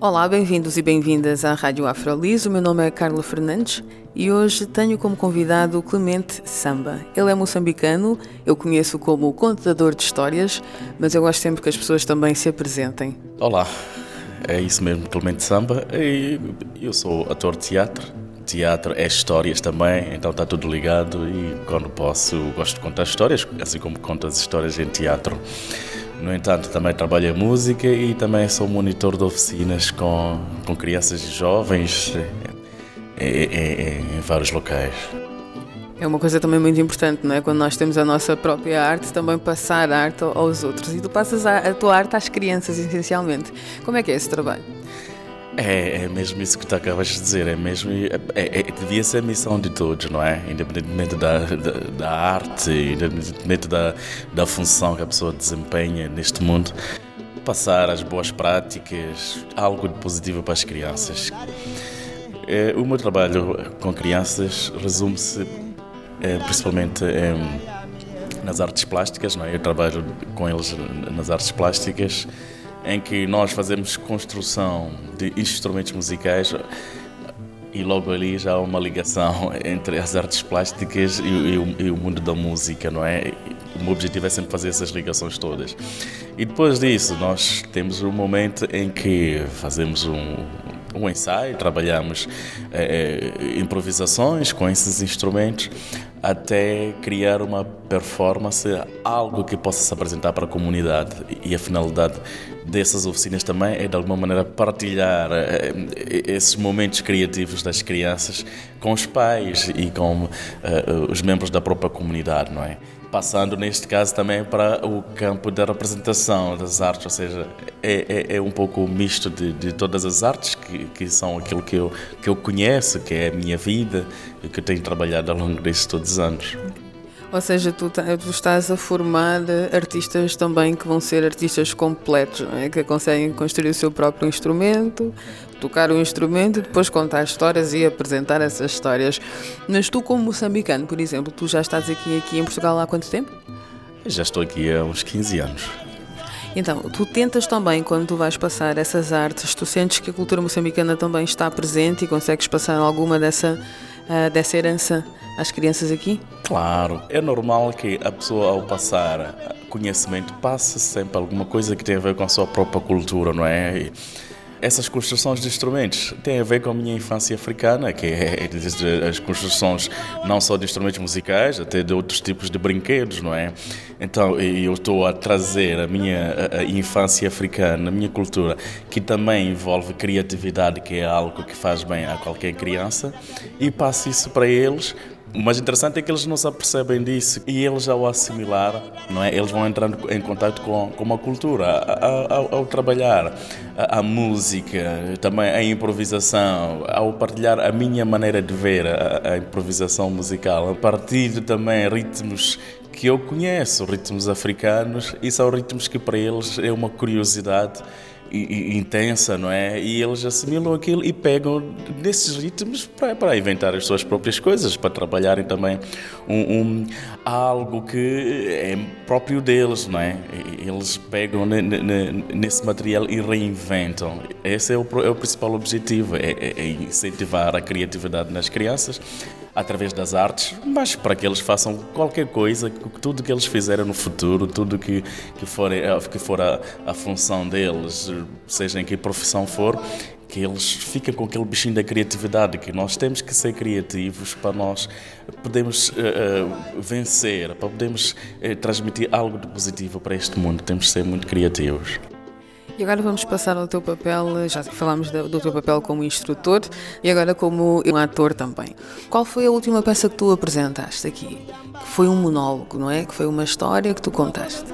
Olá, bem-vindos e bem-vindas à Rádio Afrolis. O meu nome é Carla Fernandes e hoje tenho como convidado Clemente Samba. Ele é moçambicano, eu conheço como contador de histórias, mas eu gosto sempre que as pessoas também se apresentem. Olá, é isso mesmo, Clemente Samba. Eu sou ator de teatro. Teatro é histórias também, então está tudo ligado e quando posso gosto de contar histórias, assim como conto as histórias em teatro. No entanto, também trabalho em música e também sou monitor de oficinas com, com crianças e jovens em, em, em vários locais. É uma coisa também muito importante, não é? Quando nós temos a nossa própria arte, também passar a arte aos outros. E tu passas a, a tua arte às crianças, essencialmente. Como é que é esse trabalho? É, é mesmo isso que tu acabas de dizer, é mesmo. É, é, devia ser a missão de todos, não é? Independentemente da, da, da, arte, independentemente da, da função que a pessoa desempenha neste mundo, passar as boas práticas, algo de positivo para as crianças. É, o meu trabalho com crianças resume-se é, principalmente nas artes plásticas, não é? Eu trabalho com eles nas artes plásticas em que nós fazemos construção de instrumentos musicais e logo ali já há uma ligação entre as artes plásticas e, e, e, o, mundo da música, não é? O meu objetivo é sempre fazer essas ligações todas. E depois disso, nós temos um momento em que fazemos um, um ensaio, trabalhamos é, improvisações com esses instrumentos até criar uma performance, algo que possa se apresentar para a comunidade. E a finalidade dessas oficinas também é de alguma maneira partilhar é, esses momentos criativos das crianças com os pais e com os membros da própria comunidade, não é? Passando neste caso também para o campo da representação das artes, ou seja, é, é, é um pouco misto de, de, todas as artes que, que são aquilo que eu, que eu conheço, que é a minha vida e que eu tenho trabalhado ao longo destes todos os anos. Ou seja, tu, tu, estás a formar artistas também que vão ser artistas completos, é? que conseguem construir o seu próprio instrumento, tocar o instrumento e depois contar histórias e apresentar essas histórias. Mas tu, como moçambicano, por exemplo, tu já estás aqui, aqui em Portugal há quanto tempo? Já estou aqui há uns 15 anos. Então, tu tentas também, quando tu vais passar essas artes, tu sentes que a cultura moçambicana também está presente e consegues passar alguma dessa, uh, dessa herança às crianças aqui? Claro, é normal que a pessoa ao passar conhecimento passe sempre alguma coisa que tem a ver com a sua própria cultura, não é? E essas construções de instrumentos têm a ver com a minha infância africana, que é as construções não só de instrumentos musicais, até de outros tipos de brinquedos, não é? Então eu estou a trazer a minha a infância africana, a minha cultura, que também envolve criatividade, que é algo que faz bem a qualquer criança, e passo isso para eles o mais interessante é que eles não se apercebem disso e eles ao assimilar, não é? Eles vão entrando em contato com, com uma cultura ao, ao trabalhar a, a, música, também a improvisação, ao partilhar a minha maneira de ver a, a improvisação musical, a partir também ritmos que eu conheço, ritmos africanos, e são ritmos que para eles é uma curiosidade intensa, não é? E eles assimilam aquilo e pegam nesses ritmos para, para inventar as suas próprias coisas, para trabalharem também um, um, algo que é próprio deles, não é? Eles pegam nesse material e reinventam. Esse é o, é o principal objetivo, é, é, é incentivar a criatividade nas crianças através das artes, mas para que eles façam qualquer coisa, tudo que eles fizerem no futuro, tudo que, que for, eh, que for a, a função deles, seja em que profissão for, que eles fiquem com aquele bichinho da criatividade, que nós temos que ser criativos para nós podermos uh, uh, vencer, para podermos uh, transmitir algo de positivo para este mundo, temos que ser muito criativos. E agora vamos passar ao teu papel, já falámos do teu papel como instrutor e agora como um ator também. Qual foi a última peça que tu apresentaste aqui? Que foi um monólogo, não é? Que foi uma história que tu contaste?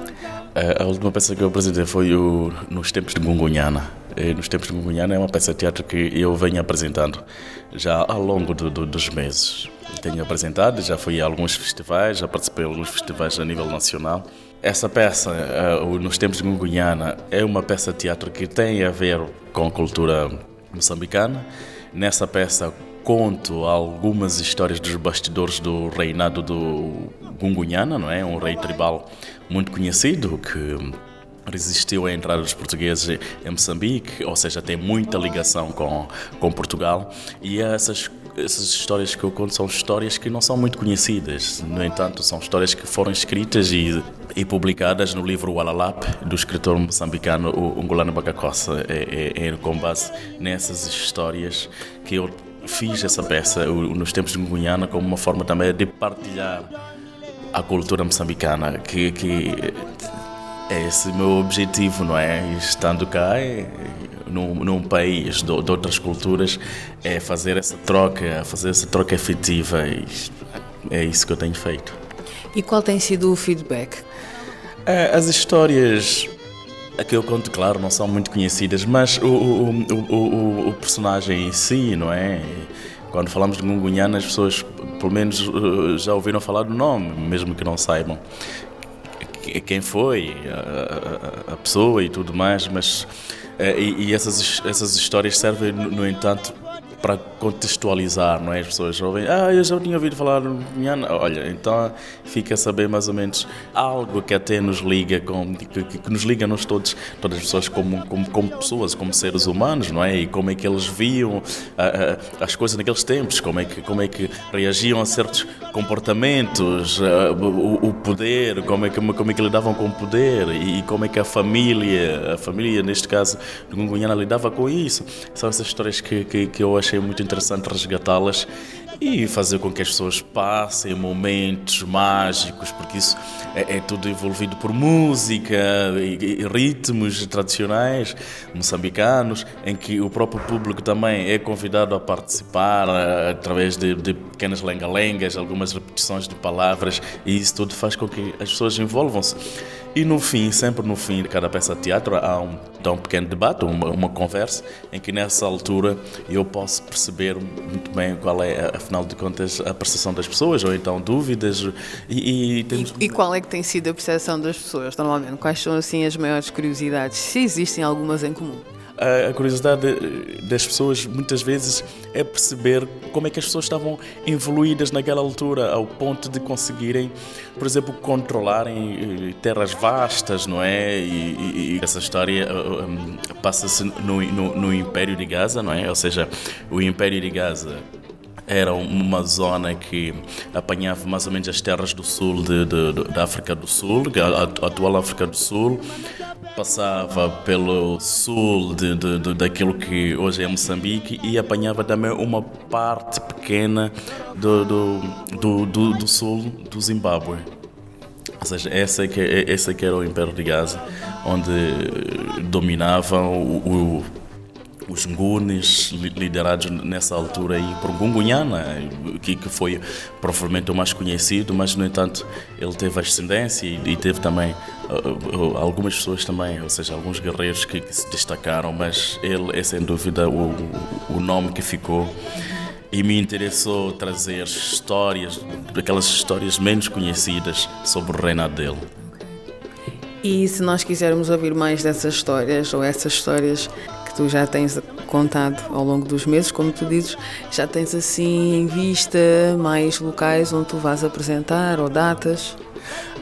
A última peça que eu apresentei foi o Nos Tempos de Gungunhana. eh, nos tempos de Gungunhana é uma peça de teatro que eu venho apresentando já ao longo do, do, dos meses. Tenho apresentado, já fui a alguns festivais, já participei em alguns festivais a nível nacional. Essa peça, uh, nos tempos de Gungunhana, é uma peça de teatro que tem a ver com a cultura moçambicana. Nessa peça conto algumas histórias dos bastidores do reinado do Gungunhana, não é? Um rei tribal muito conhecido que resistiu à entrada dos portugueses em Moçambique, ou seja, tem muita ligação com, com Portugal. E essas, essas histórias que eu conto são histórias que não são muito conhecidas. No entanto, são histórias que foram escritas e, e publicadas no livro Walalap, do escritor moçambicano Ungolano Bacacossa. É, é, é com base nessas histórias que eu fiz essa peça nos tempos de Gunhana como uma forma também de partilhar a cultura moçambicana, que, que é esse meu objetivo, não é? Estando cá, é, num, num país de, de, outras culturas, é fazer essa troca, fazer essa troca efetiva. é isso que eu tenho feito. E qual tem sido o feedback? É, as histórias a que eu conto, claro, não são muito conhecidas, mas o, o, o, o personagem em si, não é? Quando falamos de Gungunhana, as pessoas, pelo menos, eh, já ouviram falar do nome, mesmo que não saibam quem foi a, a, a pessoa e tudo mais, mas eh, e, e essas, essas histórias servem, no entanto, para contextualizar, não é? As pessoas ouvem, ah, eu já tinha ouvido falar Nhana. Olha, então fica a saber mais ou menos algo que até nos liga, com, que, que nos liga nós todos, todas as pessoas como, como, como, pessoas, como seres humanos, não é? E como é que eles viam uh, uh, as coisas naqueles tempos, como é que, como é que reagiam a certos comportamentos, uh, o, o, poder, como é, que, como é que lidavam com o poder e, e como é que a família, a família, neste caso, de Gungunhana, lidava com isso. São essas histórias que, que, que eu achei achei muito interessante resgatá-las e fazer com que as pessoas passem momentos mágicos, porque isso é, é tudo envolvido por música e, e, ritmos tradicionais moçambicanos, em que o próprio público também é convidado a participar através de, de pequenas lenga-lengas, algumas repetições de palavras, e isso tudo faz com que as pessoas envolvam-se. E no fim, sempre no fim de cada peça de teatro, há um, um pequeno debate, uma, uma conversa, em que nessa altura eu posso perceber muito bem qual é, afinal de contas, a percepção das pessoas, ou então dúvidas. E, e, temos... e, e qual é que tem sido a percepção das pessoas, normalmente? Quais são, assim, as maiores curiosidades? Se existem algumas em comum? A, curiosidade das pessoas muitas vezes é perceber como é que as pessoas estavam evoluídas naquela altura, ao ponto de conseguirem, por exemplo, controlarem eh, terras vastas, não é? E, e, e essa história eh, eh, passa-se no, no, no Império de Gaza, não é? Ou seja, o Império de Gaza era uma zona que apanhava mais ou menos as terras do sul de, de, de, da África do Sul, a, a atual África do Sul, passava pelo sul de, de, de, daquilo que hoje é Moçambique e apanhava também uma parte pequena do, do, do, do, do sul do Zimbábue. Ou seja, esse é que, esse é que era o Império de Gaza, onde dominavam o, o os Ngunes, liderados nessa altura aí por Gungunhana, que, que foi provavelmente o mais conhecido, mas no entanto ele teve ascendência e, e teve também uh, uh, algumas pessoas também, ou seja, alguns guerreiros que, que, se destacaram, mas ele é sem dúvida o, o nome que ficou e me interessou trazer histórias, aquelas histórias menos conhecidas sobre o reinado dele. E se nós quisermos ouvir mais dessas histórias ou essas histórias tu já tens contado ao longo dos meses, como tu dizes, já tens assim em vista mais locais onde tu vais apresentar ou datas?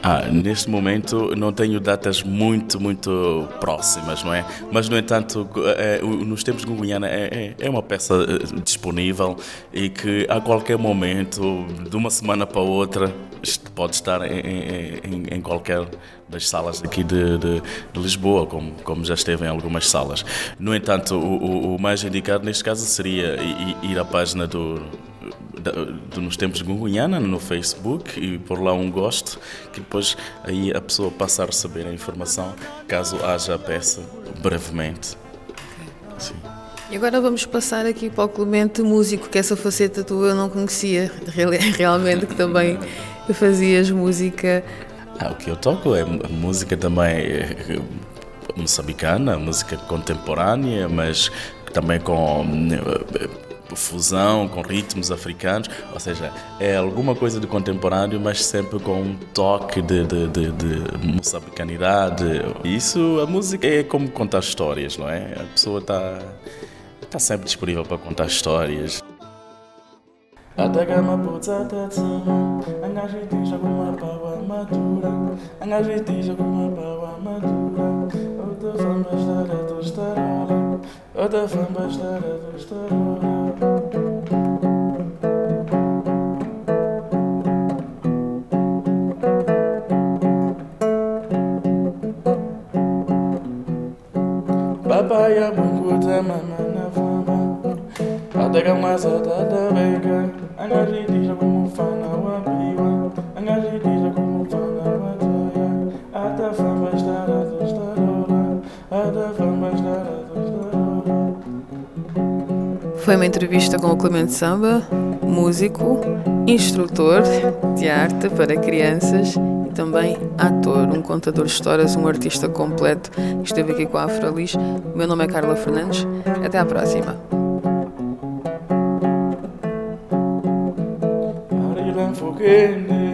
Ah, neste momento não tenho datas muito, muito próximas, não é? Mas, no entanto, é, nos tempos de Gungunhana é, é, é uma peça eh, disponível e que a qualquer momento, de uma semana para outra, pode estar em, em, em qualquer das salas aqui de, de, de, Lisboa, como, como já esteve em algumas salas. No entanto, o, o, o mais indicado neste caso seria ir à página do nos tempos de Gungunhana no Facebook e por lá um gosto que depois aí a pessoa passa a receber a informação caso haja a peça brevemente. Sim. E agora vamos passar aqui para o Clemente músico, que essa faceta tua eu não conhecia realmente, que também fazias música. Ah, o que eu toco é música também moçambicana, música contemporânea, mas também com eh, fusão com ritmos africanos, ou seja, é alguma coisa de contemporâneo, mas sempre com um toque de, de, de, de moçambicanidade. Isso, a música é como contar histórias, não é? A pessoa está tá sempre disponível para contar histórias. Outra fama estará do estarola Outra fama estará do estarola Papaya bunguta mama na fama. Ataka masata da beka Angajitisha kumufana wapiwa Foi uma entrevista com o Clemente Samba, músico, instrutor de arte para crianças e também ator, um contador de histórias, um artista completo. Esteve aqui com a Afrolis. O meu nome é Carla Fernandes. Até à próxima. Fukende